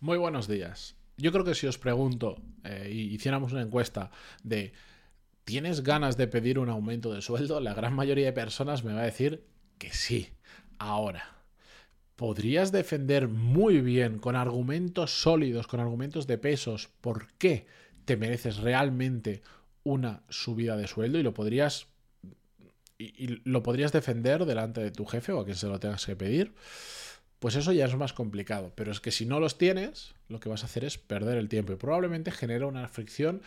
Muy buenos días. Yo creo que si os pregunto eh, y hiciéramos una encuesta de ¿tienes ganas de pedir un aumento de sueldo? La gran mayoría de personas me va a decir que sí. Ahora, ¿podrías defender muy bien con argumentos sólidos, con argumentos de pesos, por qué te mereces realmente una subida de sueldo y lo podrías y, lo podrías defender delante de tu jefe o a quien se lo tengas que pedir? Pues eso ya es más complicado. Pero es que si no los tienes, lo que vas a hacer es perder el tiempo y probablemente genera una fricción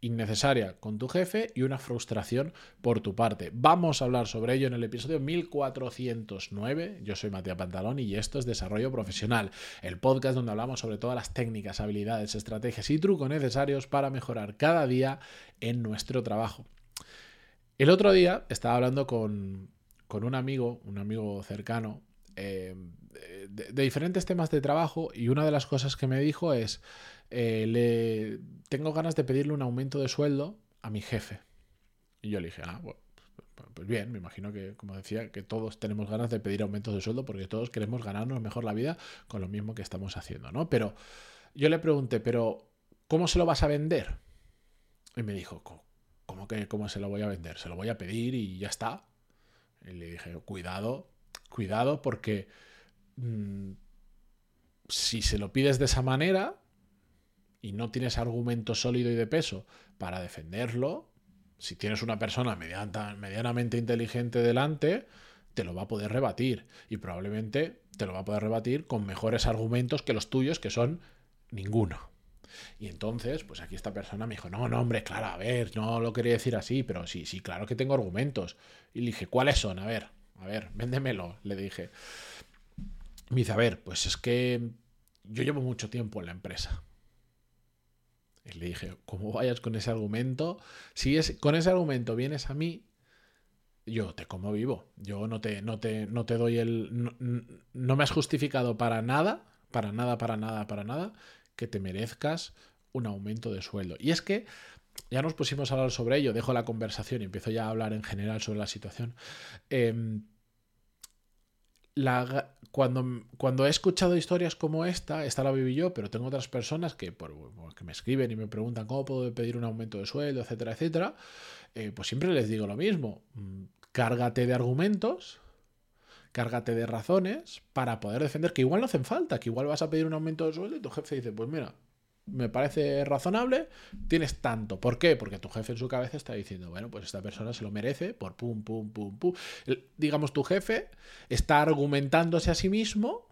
innecesaria con tu jefe y una frustración por tu parte. Vamos a hablar sobre ello en el episodio 1409. Yo soy Matías Pantalón y esto es Desarrollo Profesional, el podcast donde hablamos sobre todas las técnicas, habilidades, estrategias y trucos necesarios para mejorar cada día en nuestro trabajo. El otro día estaba hablando con, con un amigo, un amigo cercano, eh, de, diferentes temas de trabajo y una de las cosas que me dijo es, eh, le, tengo ganas de pedirle un aumento de sueldo a mi jefe. Y yo le dije, ah, bueno, pues bien, me imagino que, como decía, que todos tenemos ganas de pedir aumentos de sueldo porque todos queremos ganarnos mejor la vida con lo mismo que estamos haciendo, ¿no? Pero yo le pregunté, pero ¿cómo se lo vas a vender? Y me dijo, ¿cómo que cómo se lo voy a vender? Se lo voy a pedir y ya está. Y le dije, cuidado, cuidado porque mm, si se lo pides de esa manera y no tienes argumento sólido y de peso para defenderlo, si tienes una persona medianamente inteligente delante, te lo va a poder rebatir y probablemente te lo va a poder rebatir con mejores argumentos que los tuyos, que son ninguno. Y entonces, pues aquí esta persona me dijo, no, no, hombre, claro, a ver, no lo quería decir así, pero sí, sí, claro que tengo argumentos. Y le dije, ¿cuáles son? A ver, a ver, véndemelo, le dije. Me dice, a ver, pues es que yo llevo mucho tiempo en la empresa. Y le dije, ¿cómo vayas con ese argumento? Si es, con ese argumento vienes a mí, yo te como vivo. Yo no te, no te, no te doy el. No, no, me has justificado para nada, para nada, para nada, para nada, que te merezcas un aumento de sueldo. Y es que ya nos pusimos a hablar sobre ello, dejo la conversación y empiezo ya a hablar en general sobre la situación. Em, cuando, cuando he escuchado historias como esta, esta la viví yo, pero tengo otras personas que, por, que me escriben y me preguntan cómo puedo pedir un aumento de sueldo, etcétera, etcétera, eh, pues siempre les digo lo mismo. Mm, cárgate de argumentos, cárgate de razones para poder defender que igual no hacen falta, que igual vas a pedir un aumento de sueldo y tu jefe dice, pues mira, me parece razonable, tienes tanto. ¿Por qué? Porque tu jefe en su cabeza está diciendo, bueno, pues esta persona se lo merece por pum, pum, pum, pum. digamos, tu jefe está argumentándose a sí mismo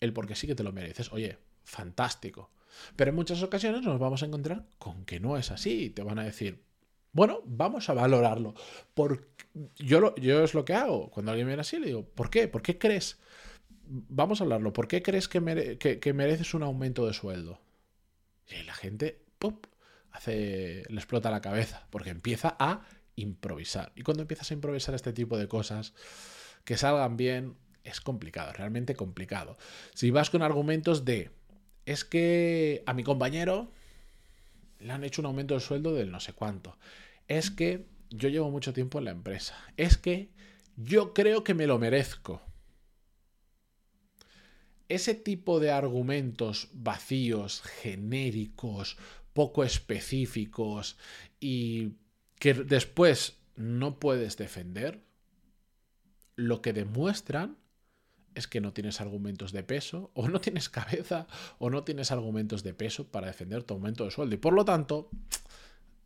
el por qué sí que te lo mereces. Oye, fantástico. Pero en muchas ocasiones nos vamos a encontrar con que no es así. Te van a decir, bueno, vamos a valorarlo. Por... Yo, lo, yo es lo que hago. Cuando alguien viene así, le digo, ¿por qué? ¿Por qué crees? Vamos a hablarlo. ¿Por qué crees que mereces un aumento de sueldo? Y la gente, ¡pum! Hace, le explota la cabeza, porque empieza a improvisar. Y cuando empiezas a improvisar este tipo de cosas, que salgan bien, es complicado, realmente complicado. Si vas con argumentos de, es que a mi compañero le han hecho un aumento de sueldo del no sé cuánto, es que yo llevo mucho tiempo en la empresa, es que yo creo que me lo merezco ese tipo de argumentos vacíos, genéricos, poco específicos y que después no puedes defender, lo que demuestran es que no tienes argumentos de peso, o no tienes cabeza, o no tienes argumentos de peso para defender tu aumento de sueldo. Y por lo tanto,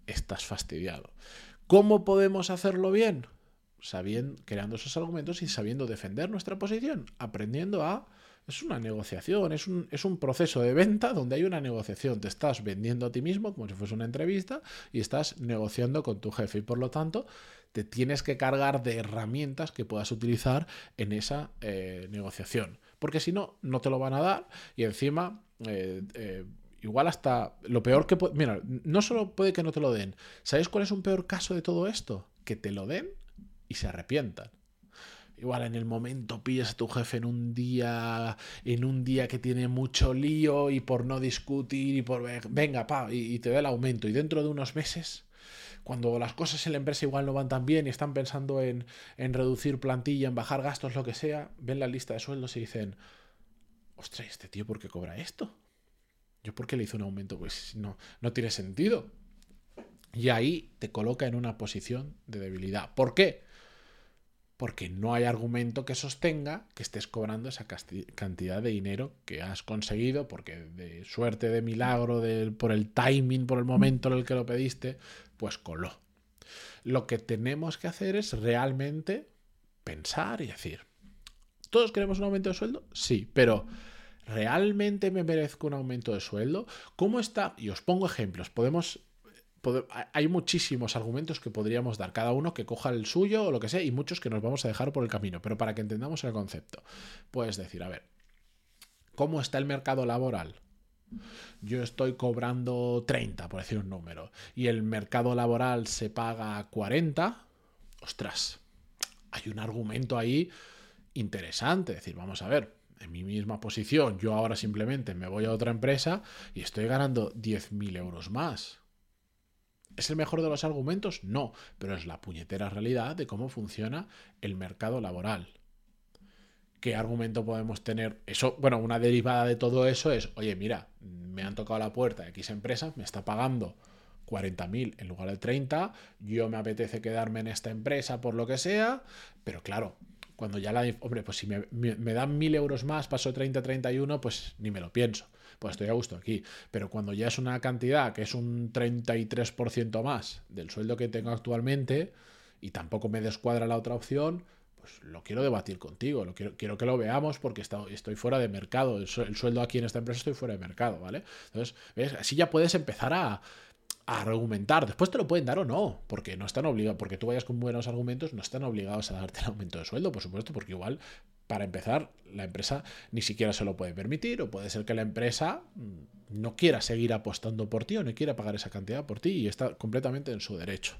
estás fastidiado. ¿Cómo podemos hacerlo bien? Sabiendo, creando esos argumentos y sabiendo defender nuestra posición, aprendiendo a es una negociación, es un, es un proceso de venta donde hay una negociación. Te estás vendiendo a ti mismo como si fuese una entrevista y estás negociando con tu jefe y por lo tanto te tienes que cargar de herramientas que puedas utilizar en esa eh, negociación. Porque si no, no te lo van a dar y encima... Eh, eh, igual hasta lo peor que puede... Mira, no solo puede que no te lo den. ¿Sabéis cuál es un peor caso de todo esto? Que te lo den y se arrepientan. Igual en el momento pillas a tu jefe en un día, en un día que tiene mucho lío y por no discutir y por venga, pa, y, te da el aumento. Y dentro de unos meses, cuando las cosas en la empresa igual no van tan bien y están pensando en, en reducir plantilla, en bajar gastos, lo que sea, ven la lista de sueldos y dicen, ostras, ¿este tío por qué cobra esto? ¿Yo por qué le hice un aumento? Pues no, no tiene sentido. Y ahí te coloca en una posición de debilidad. ¿Por qué? Porque no hay argumento que sostenga que estés cobrando esa cantidad de dinero que has conseguido, porque de suerte, de milagro, por el timing, por el momento en el que lo pediste, pues coló. Lo que tenemos que hacer es realmente pensar y decir, ¿todos queremos un aumento de sueldo? Sí, pero ¿realmente me merezco un aumento de sueldo? ¿Cómo está? Y os pongo ejemplos. Podemos hay muchísimos argumentos que podríamos dar, cada uno que coja el suyo o lo que sea, y muchos que nos vamos a dejar por el camino, pero para que entendamos el concepto, puedes decir, a ver, ¿cómo está el mercado laboral? Yo estoy cobrando 30, por decir un número, y el mercado laboral se paga 40, ostras, hay un argumento ahí interesante, es decir, vamos a ver, en mi misma posición, yo ahora simplemente me voy a otra empresa y estoy ganando 10.000 euros más. ¿Es el mejor de los argumentos? No, pero es la puñetera realidad de cómo funciona el mercado laboral. ¿Qué argumento podemos tener? Eso, bueno, una derivada de todo eso es, oye, mira, me han tocado la puerta de X empresa, me está pagando 40.000 en lugar de 30, yo me apetece quedarme en esta empresa por lo que sea, pero claro, cuando ya la... Hombre, pues si me, dan 1.000 euros más, paso 30 31, pues ni me lo pienso pues estoy a gusto aquí. Pero cuando ya es una cantidad que es un 33% más del sueldo que tengo actualmente y tampoco me descuadra la otra opción, pues lo quiero debatir contigo, lo quiero, quiero que lo veamos porque estoy fuera de mercado, el, sueldo aquí en esta empresa estoy fuera de mercado, ¿vale? Entonces. Así ya puedes empezar a argumentar. Después te lo pueden dar o no, porque no están obligados, porque tú vayas con buenos argumentos, no están obligados a darte el aumento de sueldo, por supuesto, porque igual, para empezar, la empresa ni siquiera se lo puede permitir, o puede ser que la empresa mm, no quiera seguir apostando por ti o no quiera pagar esa cantidad por ti y está completamente en su derecho.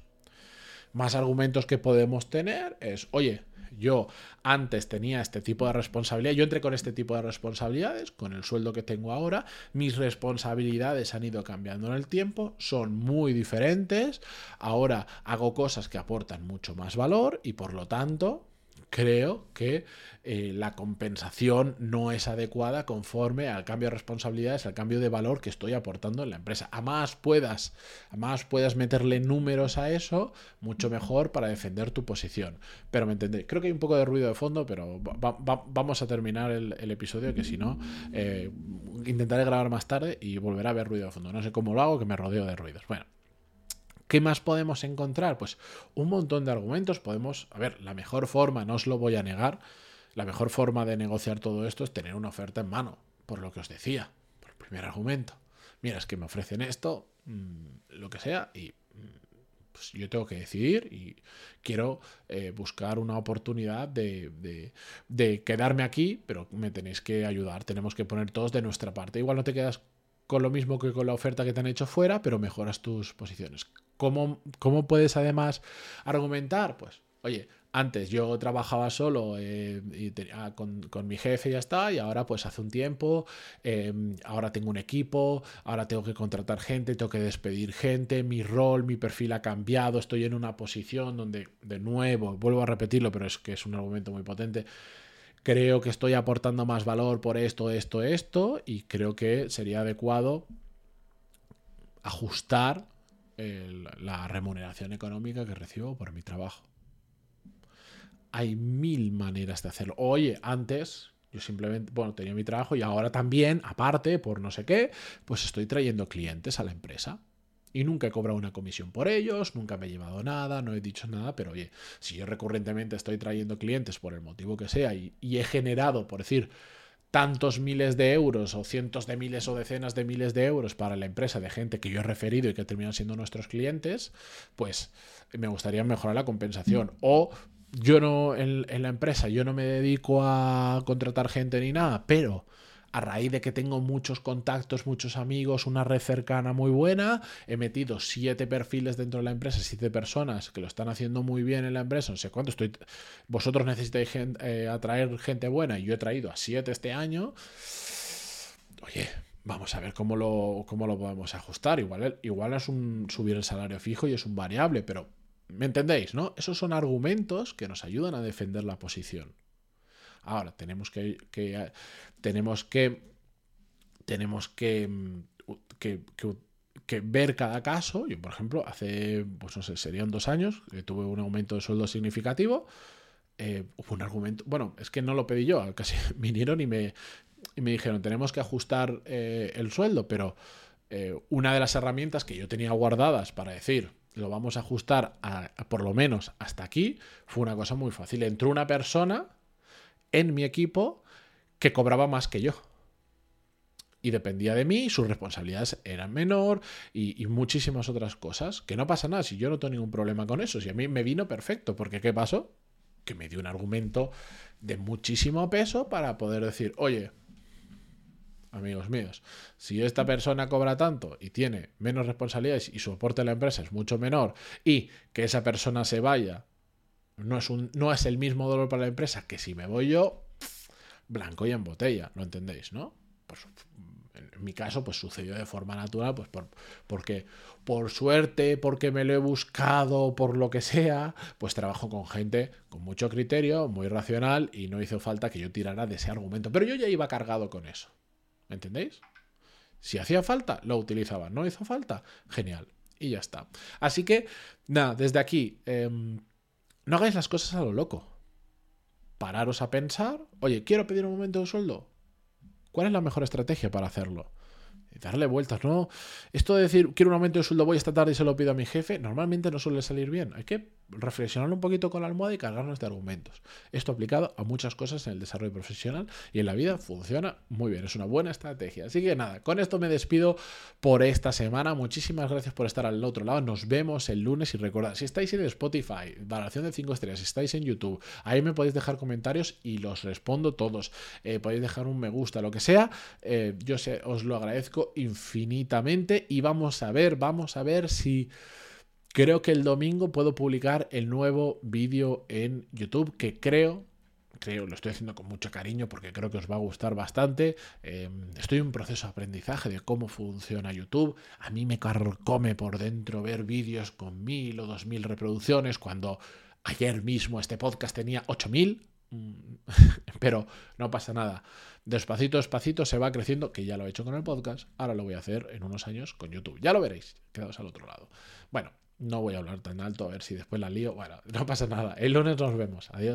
Más argumentos que podemos tener es, oye, yo antes tenía este tipo de responsabilidad, yo entré con este tipo de responsabilidades, con el sueldo que tengo ahora, mis responsabilidades han ido cambiando en el tiempo, son muy diferentes, ahora hago cosas que aportan mucho más valor y por lo tanto creo que eh, la compensación no es adecuada conforme al cambio de responsabilidades, al cambio de valor que estoy aportando en la empresa. A más puedas, a más puedas meterle números a eso, mucho mejor para defender tu posición. Pero me entendéis, creo que hay un poco de ruido de fondo, pero vamos a terminar el, episodio, que si no, eh, intentaré grabar más tarde y volverá a haber ruido de fondo. No sé cómo lo hago, que me rodeo de ruidos. Bueno. ¿Qué más podemos encontrar? Pues un montón de argumentos. Podemos, a ver, la mejor forma, no os lo voy a negar, la mejor forma de negociar todo esto es tener una oferta en mano, por lo que os decía, por el primer argumento. Mira, es que me ofrecen esto, mm, lo que sea, y mm, pues yo tengo que decidir y quiero eh, buscar una oportunidad de, de, quedarme aquí, pero me tenéis que ayudar, tenemos que poner todos de nuestra parte. Igual no te quedas con lo mismo que con la oferta que te han hecho fuera, pero mejoras tus posiciones. ¿Cómo, cómo puedes además argumentar? Pues, oye, antes yo trabajaba solo eh, y con, con, mi jefe y ya está, y ahora pues hace un tiempo, em, ahora tengo un equipo, ahora tengo que contratar gente, tengo que despedir gente, mi rol, mi perfil ha cambiado, estoy en una posición donde, de nuevo, vuelvo a repetirlo, pero es que es un argumento muy potente, creo que estoy aportando más valor por esto, esto, esto, y creo que sería adecuado ajustar la remuneración económica que recibo por mi trabajo. Hay mil maneras de hacerlo. Oye, antes yo simplemente, bueno, tenía mi trabajo y ahora también, aparte, por no sé qué, pues estoy trayendo clientes a la empresa y nunca he cobrado una comisión por ellos, nunca me he llevado nada, no he dicho nada, pero oye, si yo recurrentemente estoy trayendo clientes por el motivo que sea y, he generado, por decir, tantos miles de euros o cientos de miles o decenas de miles de euros para la empresa de gente que yo he referido y que terminan siendo nuestros clientes, pues me gustaría mejorar la compensación. O yo no, en, la empresa, yo no me dedico a contratar gente ni nada, pero a raíz de que tengo muchos contactos, muchos amigos, una red cercana muy buena, he metido siete perfiles dentro de la empresa, siete personas que lo están haciendo muy bien en la empresa, no sé cuánto estoy, vosotros necesitáis eh, atraer gente buena y yo he traído a siete este año, oye, vamos a ver cómo lo, cómo lo podemos ajustar, igual, igual es un subir el salario fijo y es un variable, pero ¿me entendéis? ¿no? Esos son argumentos que nos ayudan a defender la posición. Ahora, tenemos que, tenemos que tenemos que que, ver cada caso. Yo, por ejemplo, hace, pues no sé, serían dos años que tuve un aumento de sueldo significativo. Eh, un argumento, bueno, es que no lo pedí yo, casi vinieron y me, y me dijeron, tenemos que ajustar eh, el sueldo, pero eh, una de las herramientas que yo tenía guardadas para decir, lo vamos a ajustar por lo menos hasta aquí, fue una cosa muy fácil. Entró una persona en mi equipo que cobraba más que yo. Y dependía de mí, sus responsabilidades eran menor y, muchísimas otras cosas. Que no pasa nada, si yo no tengo ningún problema con eso. Si a mí me vino perfecto, porque ¿qué pasó? Que me dio un argumento de muchísimo peso para poder decir, oye, amigos míos. Si esta persona cobra tanto y tiene menos responsabilidades y su aporte a la empresa es mucho menor y que esa persona se vaya, no es, un, no es el mismo dolor para la empresa que si me voy yo, blanco y en botella, ¿lo entendéis, no? Pues, en mi caso, pues sucedió de forma natural, pues por, porque por suerte, porque me lo he buscado, por lo que sea, pues trabajo con gente con mucho criterio, muy racional y no hizo falta que yo tirara de ese argumento. Pero yo ya iba cargado con eso. ¿Me entendéis? Si hacía falta, lo utilizaba. No hizo falta, genial. Y ya está. Así que, nada, desde aquí, em, no hagáis las cosas a lo loco. Pararos a pensar, oye, quiero pedir un momento de sueldo. ¿Cuál es la mejor estrategia para hacerlo? darle vueltas, ¿no? Esto de decir, quiero un aumento de sueldo, voy esta tarde y se lo pido a mi jefe, normalmente no suele salir bien. Hay que reflexionar un poquito con la almohada y cargarnos de argumentos. Esto aplicado a muchas cosas en el desarrollo profesional y en la vida funciona muy bien, es una buena estrategia. Así que nada, con esto me despido por esta semana. Muchísimas gracias por estar al otro lado. Nos vemos el lunes y recordad, si estáis en Spotify, valoración de 5 estrellas, si estáis en YouTube, ahí me podéis dejar comentarios y los respondo todos. Eh, podéis dejar un me gusta, lo que sea. Eh, yo os lo agradezco infinitamente y vamos a ver, vamos a ver si... Creo que el domingo puedo publicar el nuevo vídeo en YouTube que creo creo, lo estoy haciendo con mucho cariño porque creo que os va a gustar bastante. Em, estoy en un proceso de aprendizaje de cómo funciona YouTube. A mí me carcome por dentro ver vídeos con mil o dos mil reproducciones cuando ayer mismo este podcast tenía ocho mil. Mm, pero no pasa nada. Despacito, despacito se va creciendo, que ya lo he hecho con el podcast. Ahora lo voy a hacer en unos años con YouTube. Ya lo veréis. Quedaos al otro lado. Bueno, no voy a hablar tan alto, a ver si después la lío. Bueno, no pasa nada. El lunes nos vemos. Adiós.